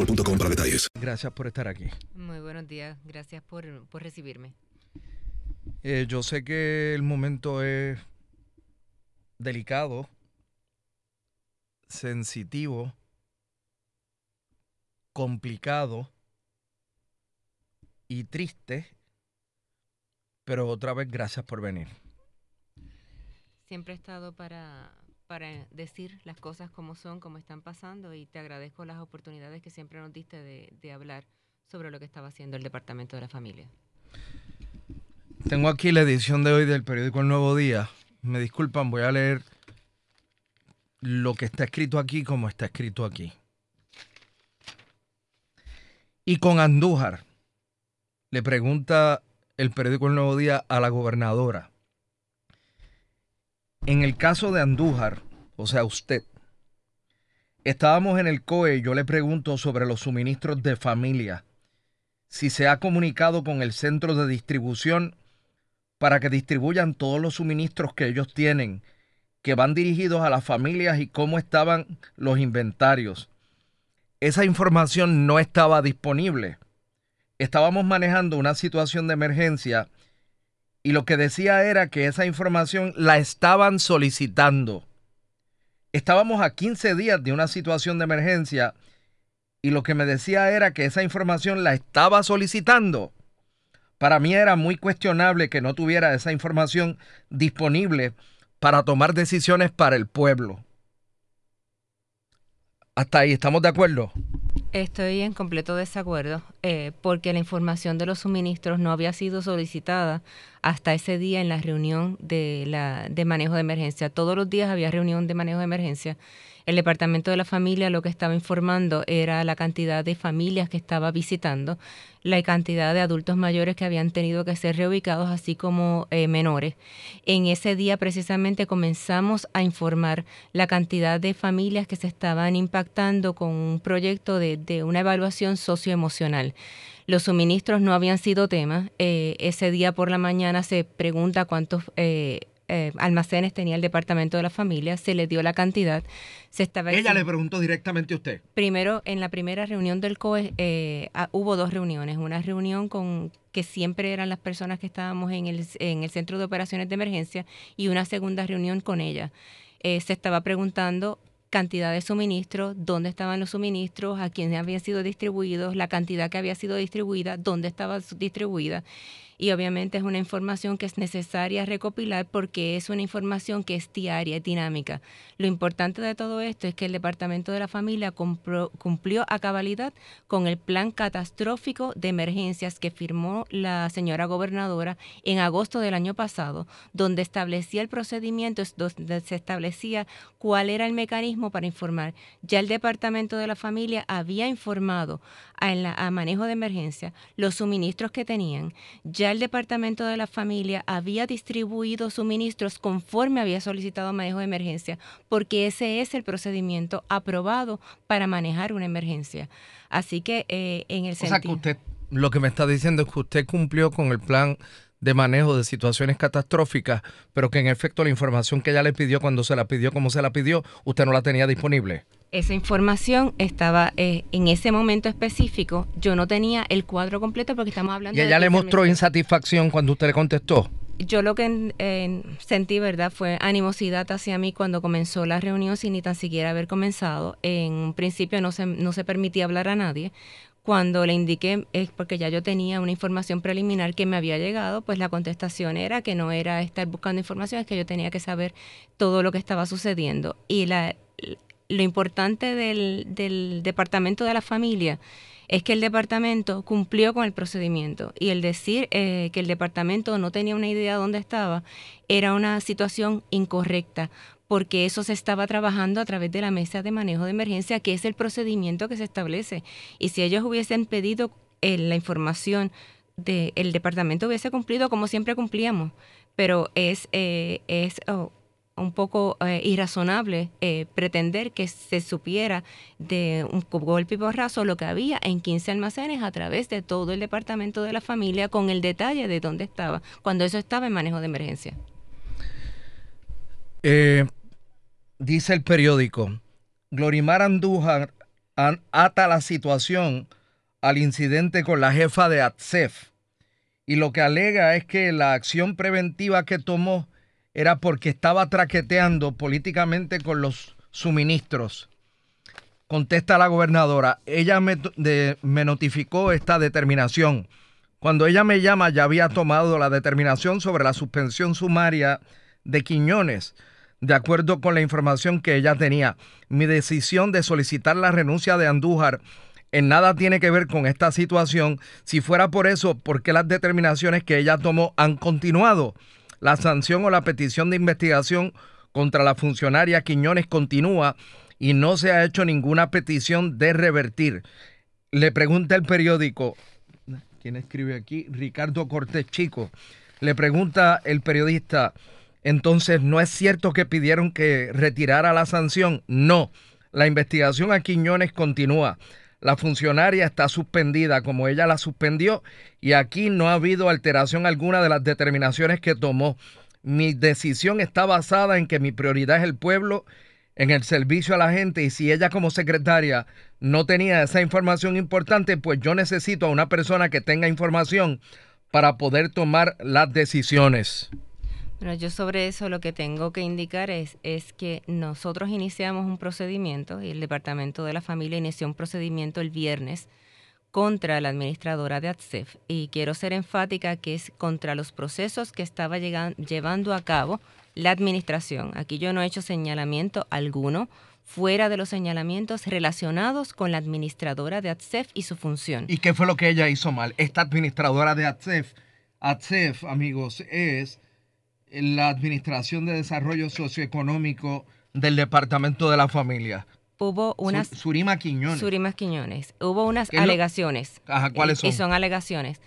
boostmobile.com para detalles. Gracias por estar aquí. Muy buenos días, gracias por, por recibirme. Eh, yo sé que el momento es delicado, sensitivo, complicado y triste, pero otra vez gracias por venir. Siempre he estado para, para decir las cosas como son, como están pasando y te agradezco las oportunidades que siempre nos diste de, hablar sobre lo que estaba haciendo el Departamento de la Familia. Tengo aquí la edición de hoy del periódico El Nuevo Día. Me disculpan, voy a leer lo que está escrito aquí como está escrito aquí. Y con Andújar, le pregunta el periódico El Nuevo Día a la gobernadora. En el caso de Andújar, o sea, usted, estábamos en el COE y yo le pregunto sobre los suministros de familia. Si se ha comunicado con el centro de distribución para que distribuyan todos los suministros que ellos tienen, que van dirigidos a las familias y cómo estaban los inventarios. Esa información no estaba disponible. Estábamos manejando una situación de emergencia y lo que decía era que esa información la estaban solicitando. Estábamos a 15 días de una situación de emergencia y lo que me decía era que esa información la estaba solicitando. Para mí era muy cuestionable que no tuviera esa información disponible para tomar decisiones para el pueblo. Hasta ahí, ¿estamos de acuerdo? Estoy en completo desacuerdo eh, porque la información de los suministros no había sido solicitada hasta ese día en la reunión de, la, manejo de emergencia. Todos los días había reunión de manejo de emergencia. El Departamento de la Familia lo que estaba informando era la cantidad de familias que estaba visitando, la cantidad de adultos mayores que habían tenido que ser reubicados, así como eh, menores. En ese día precisamente comenzamos a informar la cantidad de familias que se estaban impactando con un proyecto de una evaluación socioemocional. Los suministros no habían sido tema. Eh, ese día por la mañana se pregunta cuántos eh, eh, almacenes tenía el Departamento de la Familia, se le dio la cantidad. Se estaba Ella le preguntó directamente a usted. Primero, en la primera reunión del COE eh, ah, hubo dos reuniones. Una reunión con que siempre eran las personas que estábamos en el, en el Centro de Operaciones de Emergencia y una segunda reunión con ella. Eh, se estaba preguntando cantidad de suministros, dónde estaban los suministros, a quiénes habían sido distribuidos, la cantidad que había sido distribuida, dónde estaba distribuida. y obviamente es una información que es necesaria recopilar porque es una información que es diaria, es dinámica. Lo importante de todo esto es que el Departamento de la Familia cumplió a cabalidad con el plan catastrófico de emergencias que firmó la señora gobernadora en agosto del año pasado, donde establecía el procedimiento, donde se establecía cuál era el mecanismo para informar. Ya el Departamento de la Familia había informado a, a manejo de emergencia los suministros que tenían. Ya el Departamento de la Familia había distribuido suministros conforme había solicitado manejo de emergencia, porque ese es el procedimiento aprobado para manejar una emergencia. Así que eh, en el o Sea que usted, lo que me está diciendo es que usted cumplió con el plan de manejo de situaciones catastróficas, pero que en efecto la información que ella le pidió cuando se la pidió, como se la pidió, usted no la tenía disponible. Esa información estaba eh, en ese momento específico. Yo no tenía el cuadro completo porque estamos hablando. ¿Y ella le mostró insatisfacción cuando usted le contestó? Yo lo que sentí, ¿verdad?, fue animosidad hacia mí cuando comenzó la reunión sin ni tan siquiera haber comenzado. En un principio no se, no se permitía hablar a nadie. Cuando le indiqué, es porque ya yo tenía una información preliminar que me había llegado, pues la contestación era que no era estar buscando información, es que yo tenía que saber todo lo que estaba sucediendo. Y la, lo importante del, del Departamento de la Familia es que el departamento cumplió con el procedimiento y el decir eh, que el departamento no tenía una idea de dónde estaba era una situación incorrecta porque eso se estaba trabajando a través de la mesa de manejo de emergencia, que es el procedimiento que se establece. Y si ellos hubiesen pedido eh, la información del el departamento hubiese cumplido como siempre cumplíamos, pero es, eh, es oh, un poco eh, irrazonable eh, pretender que se supiera de un golpe y borrazo lo que había en 15 almacenes a través de todo el departamento de la familia con el detalle de dónde estaba, cuando eso estaba en manejo de emergencia. Eh, dice el periódico, Glorimar Andújar ata la situación al incidente con la jefa de ATSEF y lo que alega es que la acción preventiva que tomó era porque estaba traqueteando políticamente con los suministros. Contesta la gobernadora, ella me, notificó esta determinación. Cuando ella me llama ya había tomado la determinación sobre la suspensión sumaria de Quiñones, de acuerdo con la información que ella tenía. Mi decisión de solicitar la renuncia de Andújar en nada tiene que ver con esta situación. Si fuera por eso, ¿por qué las determinaciones que ella tomó han continuado? La sanción o la petición de investigación contra la funcionaria Quiñones continúa y no se ha hecho ninguna petición de revertir. Le pregunta el periódico, ¿quién escribe aquí? Ricardo Cortés Chico. Le pregunta el periodista, entonces, ¿no es cierto que pidieron que retirara la sanción? No, la investigación a Quiñones continúa. La funcionaria está suspendida como ella la suspendió y aquí no ha habido alteración alguna de las determinaciones que tomó. Mi decisión está basada en que mi prioridad es el pueblo, en el servicio a la gente y si ella como secretaria no tenía esa información importante, pues yo necesito a una persona que tenga información para poder tomar las decisiones. Bueno, yo sobre eso lo que tengo que indicar es, es que nosotros iniciamos un procedimiento y el Departamento de la Familia inició un procedimiento el viernes contra la administradora de ATSEF y quiero ser enfática que es contra los procesos que estaba llevando a cabo la administración. Aquí yo no he hecho señalamiento alguno fuera de los señalamientos relacionados con la administradora de ATSEF y su función. ¿Y qué fue lo que ella hizo mal? Esta administradora de ATSEF, ATSEF, amigos, es la Administración de Desarrollo Socioeconómico del Departamento de la Familia. Hubo unas... Surima Quiñones. Surima Quiñones. Hubo unas alegaciones. Ajá, ¿cuáles son? Y son alegaciones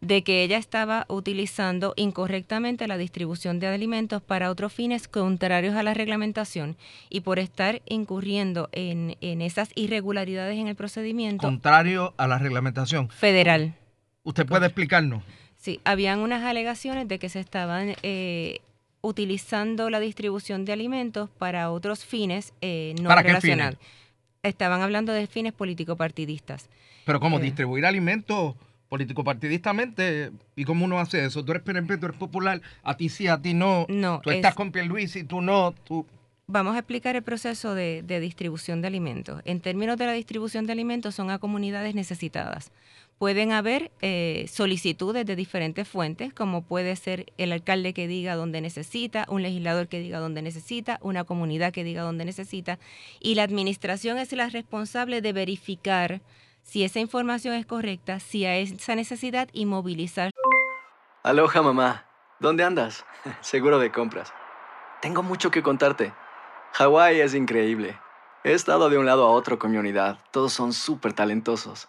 de que ella estaba utilizando incorrectamente la distribución de alimentos para otros fines contrarios a la reglamentación y por estar incurriendo en, en esas irregularidades en el procedimiento. Contrario a la reglamentación. Federal. ¿Usted puede explicarnos? Sí, habían unas alegaciones de que se estaban eh, utilizando la distribución de alimentos para otros fines eh, no ¿Para relacionados. Estaban hablando de fines político-partidistas. Pero ¿cómo eh, distribuir alimentos político-partidistamente? ¿Y cómo uno hace eso? Tú eres PNP, tú eres popular, a ti sí, a ti no. No. Tú estás con Pierluisi, tú no. Tú... vamos a explicar el proceso de, distribución de alimentos. En términos de la distribución de alimentos, son a comunidades necesitadas. Pueden haber eh, solicitudes de diferentes fuentes, como puede ser el alcalde que diga dónde necesita, un legislador que diga dónde necesita, una comunidad que diga dónde necesita, y la administración es la responsable de verificar si esa información es correcta, si hay esa necesidad y movilizar. Aloha mamá, ¿dónde andas? Seguro de compras. Tengo mucho que contarte. Hawái es increíble. He estado de un lado a otro con mi unidad. Todos son súper talentosos.